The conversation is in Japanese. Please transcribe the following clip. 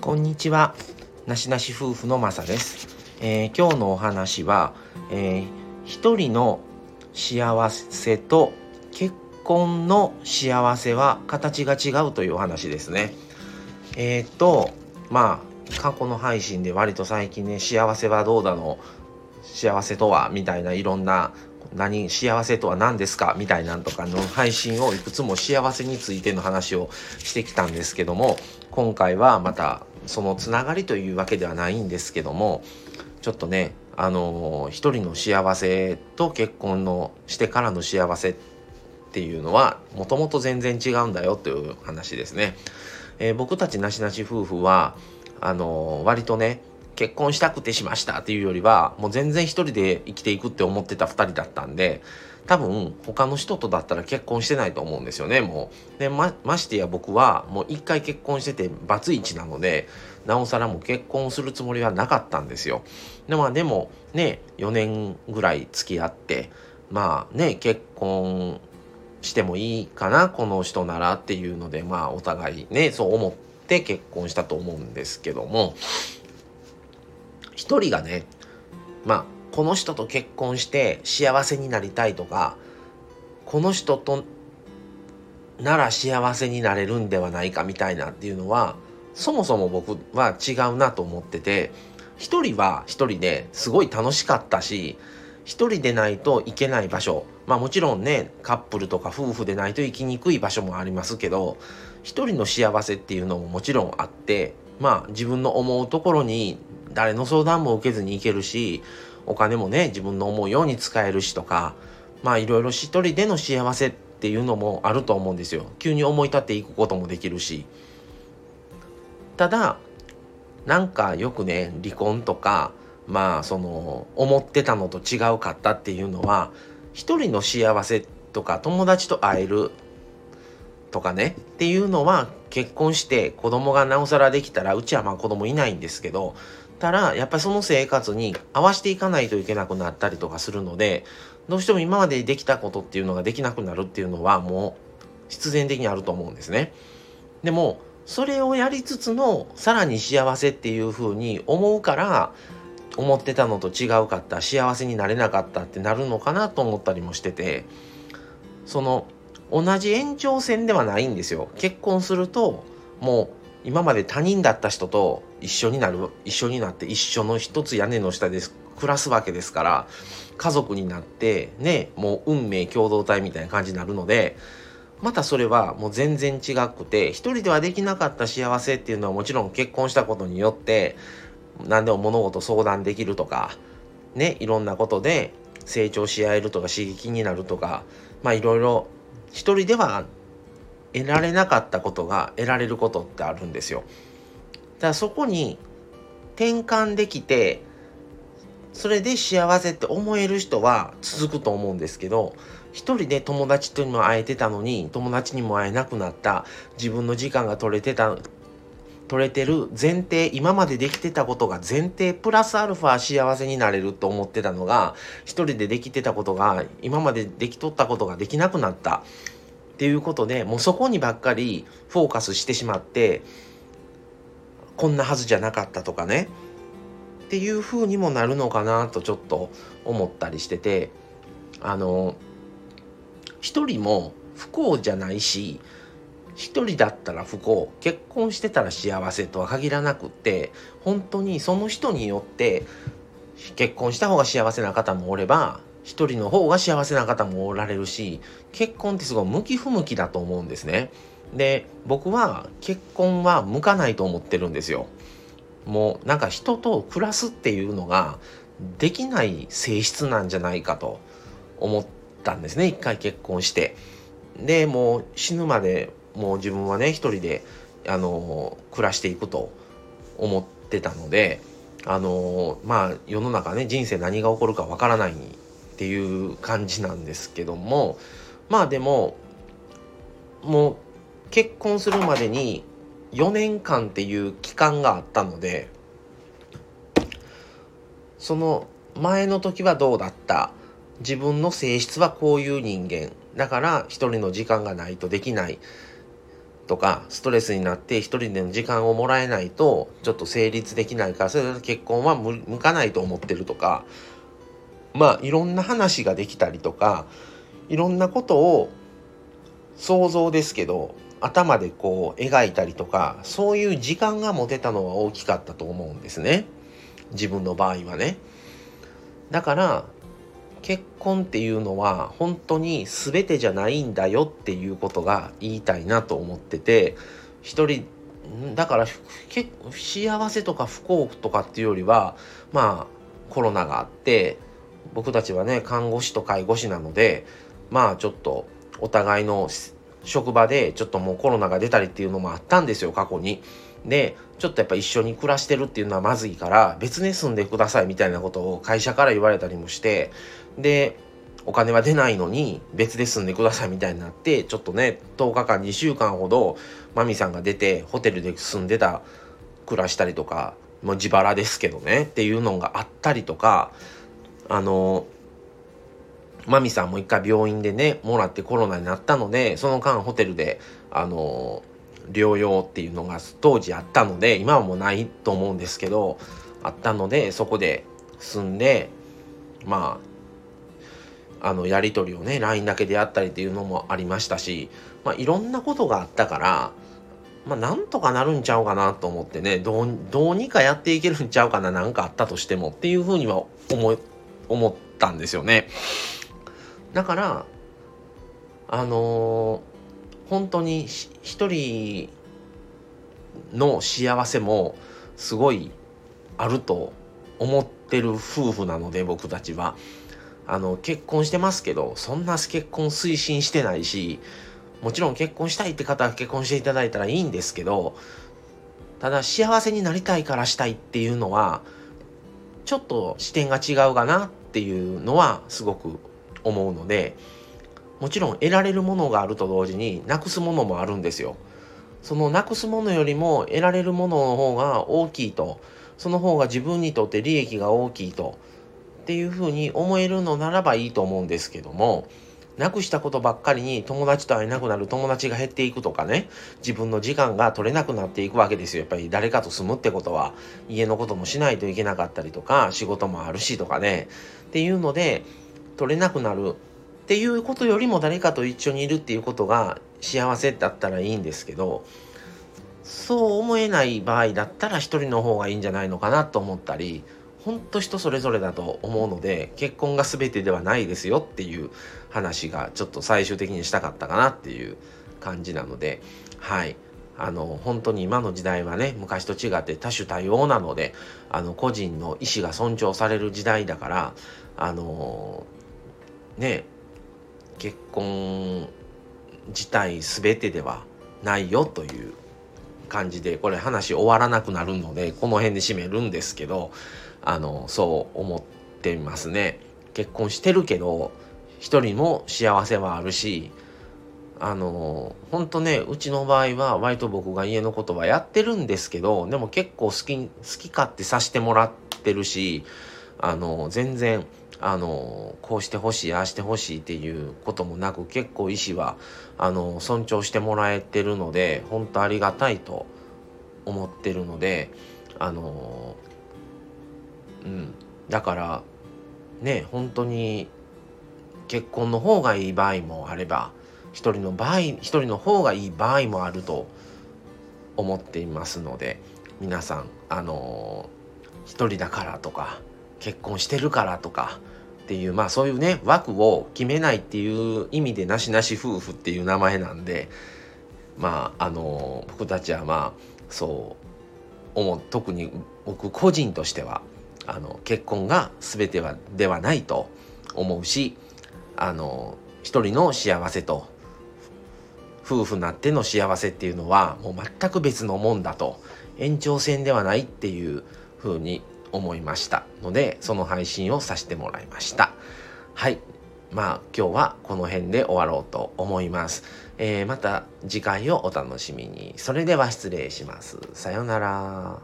こんにちは。なしなし夫婦のまさです。えー、今日のお話は、えー、一人の幸せと結婚の幸せは形が違うというお話ですね。えっ、ー、と、まあ、過去の配信で割と最近ね、幸せはどうだの、幸せとは、みたいないろんな何幸せとは何ですかみたいなんとかの配信をいくつも幸せについての話をしてきたんですけども今回はまたそのつながりというわけではないんですけどもちょっとねあの一人の幸せと結婚のしてからの幸せっていうのはもともと全然違うんだよという話ですね。えー、僕たちなしなし夫婦はあの割とね結婚したくてしましたっていうよりはもう全然一人で生きていくって思ってた2人だったんで多分他の人とだったら結婚してないと思うんですよねもう。でまましてや僕はもう一回結婚しててバツイチなのでなおさらもう結婚するつもりはなかったんですよ。で,、まあ、でもね4年ぐらい付き合ってまあね結婚してもいいかなこの人ならっていうのでまあお互いねそう思って結婚したと思うんですけども。一人がねまあこの人と結婚して幸せになりたいとかこの人となら幸せになれるんではないかみたいなっていうのはそもそも僕は違うなと思ってて一人は一人ですごい楽しかったし一人でないといけない場所まあもちろんねカップルとか夫婦でないと行きにくい場所もありますけど一人の幸せっていうのももちろんあってまあ自分の思うところに誰の相談も受けずに行けるしお金もね自分の思うように使えるしとかまあいろいろ一人での幸せっていうのもあると思うんですよ。急に思い立っていくこともできるし。ただなんかよくね離婚とかまあその思ってたのと違うかったっていうのは一人の幸せとか友達と会えるとかねっていうのは結婚して子供がなおさらできたらうちはまあ子供いないんですけどたらやっぱりその生活に合わせていかないといけなくなったりとかするのでどうしても今までできたことっていうのができなくなるっていうのはもう必然的にあると思うんですね。でもそれをやりつつのさらに幸せっていうふうに思うから思ってたのと違うかった幸せになれなかったってなるのかなと思ったりもしててその同じ延長線ではないんですよ結婚するともう今まで他人だった人と一緒になる一緒になって一緒の一つ屋根の下で暮らすわけですから家族になってねもう運命共同体みたいな感じになるのでまたそれはもう全然違くて一人ではできなかった幸せっていうのはもちろん結婚したことによって何でも物事相談できるとかねいろんなことで成長し合えるとか刺激になるとかまあいろいろ一人では得られなかったことが得られることってあるんですよ。だからそこに転換できてそれで幸せって思える人は続くと思うんですけど一人で友達とも会えてたのに友達にも会えなくなった自分の時間が取れてた取れてる前提今までできてたことが前提プラスアルファ幸せになれると思ってたのが一人でできてたことが今までできとったことができなくなったていうことでもうそこにばっかりフォーカスしてしまってこんなはずじゃなかったとかね。っていう風にもなるのかなとちょっと思ったりしててあの一人も不幸じゃないし一人だったら不幸結婚してたら幸せとは限らなくって本当にその人によって結婚した方が幸せな方もおれば一人の方が幸せな方もおられるし結婚ってすごい向き不向きだと思うんですね。で僕は結婚は向かないと思ってるんですよ。もうなんか人と暮らすっていうのができない性質なんじゃないかと思ったんですね一回結婚して。でもう死ぬまでもう自分はね一人であの暮らしていくと思ってたのであのまあ世の中ね人生何が起こるかわからないっていう感じなんですけどもまあでももう結婚するまでに4年間っていう期間があったのでその前の時はどうだった？自分の性質はこういう人間。だから一人の時間がないとできない。とかストレスになって一人での時間をもらえないとちょっと成立できないからそれで結婚は向かないと思ってるとかまあいろんな話ができたりとかいろんなことを想像ですけど頭でこう描いたりとかそういう時間が持てたのは大きかったと思うんですね。自分の場合はね。だから結婚っていうのは本当に全てじゃないんだよっていうことが言いたいなと思ってて一人だから幸せとか不幸とかっていうよりはまあコロナがあって僕たちはね看護師と介護士なのでまあちょっとお互いの職場でちょっともうコロナが出たりっていうのもあったんですよ過去に。でちょっとやっぱ一緒に暮らしてるっていうのはまずいから別に住んでくださいみたいなことを会社から言われたりもしてでお金は出ないのに別で住んでくださいみたいになってちょっとね10日間2週間ほどマミさんが出てホテルで住んでた暮らしたりとかもう自腹ですけどねっていうのがあったりとかあのマミさんも一回病院でねもらってコロナになったのでその間ホテルであの療養っていうのが当時あったので今はもうないと思うんですけどあったのでそこで住んでまああのやり取りをね LINE だけでやったりっていうのもありましたし、まあ、いろんなことがあったからまあなんとかなるんちゃうかなと思ってねどうにかやっていけるんちゃうかな何かあったとしてもっていうふうには思思ったんですよね。だからあのー、本当に一人の幸せもすごいあると思ってる夫婦なので僕たちはあの結婚してますけどそんな結婚推進してないしもちろん結婚したいって方は結婚していただいたらいいんですけどただ幸せになりたいからしたいっていうのはちょっと視点が違うかなっていうのはすごく思うのでもちろん得られるものがあると同時になくすものもあるんですよ。そのなくすものよりも得られるものの方が大きいとその方が自分にとって利益が大きいとっていうふうに思えるのならばいいと思うんですけどもなくしたことばっかりに友達と会えなくなる友達が減っていくとかね自分の時間が取れなくなっていくわけですよ。やっぱり誰かと住むってことは家のこともしないといけなかったりとか仕事もあるしとかね。っていうので取れなくなる。っていうことよりも誰かと一緒にいるっていうことが幸せだったらいいんですけどそう思えない場合だったら一人の方がいいんじゃないのかなと思ったりほんと人それぞれだと思うので結婚が全てではないですよっていう話がちょっと最終的にしたかったかなっていう感じなのではい。あの本当に今の時代はね昔と違って多種多様なのであの個人の意思が尊重される時代だからあのね結婚自体全てではないよという感じでこれ話終わらなくなるのでこの辺で締めるんですけどあのそう思ってますね。結婚してるけど一人も幸せはあるしあの本当ねうちの場合は割と僕が家のことはやってるんですけどでも結構好き好き勝手させてもらってるしあの全然あのこうしてほしいああしてほしいっていうこともなく結構医師はあの尊重してもらえてるので本当ありがたいと思ってるのであのうん。だからね本当に結婚の方がいい場合もあれば一人の場合一人の方がいい場合もあると思っていますので皆さんあの一人だからとか結婚してるからとかっていうまあそういうね枠を決めないっていう意味でなしなし夫婦っていう名前なんでまああの僕たちはまあそう思う特に僕個人としてはあの結婚が全てはではないと思うしあの一人の幸せと夫婦なっての幸せっていうのはもう全く別のもんだと延長線ではないっていうふうに思いましたのでその配信をさせてもらいました。はい。まあ今日はこの辺で終わろうと思います、えー、また次回をお楽しみに。それでは失礼します。さようなら。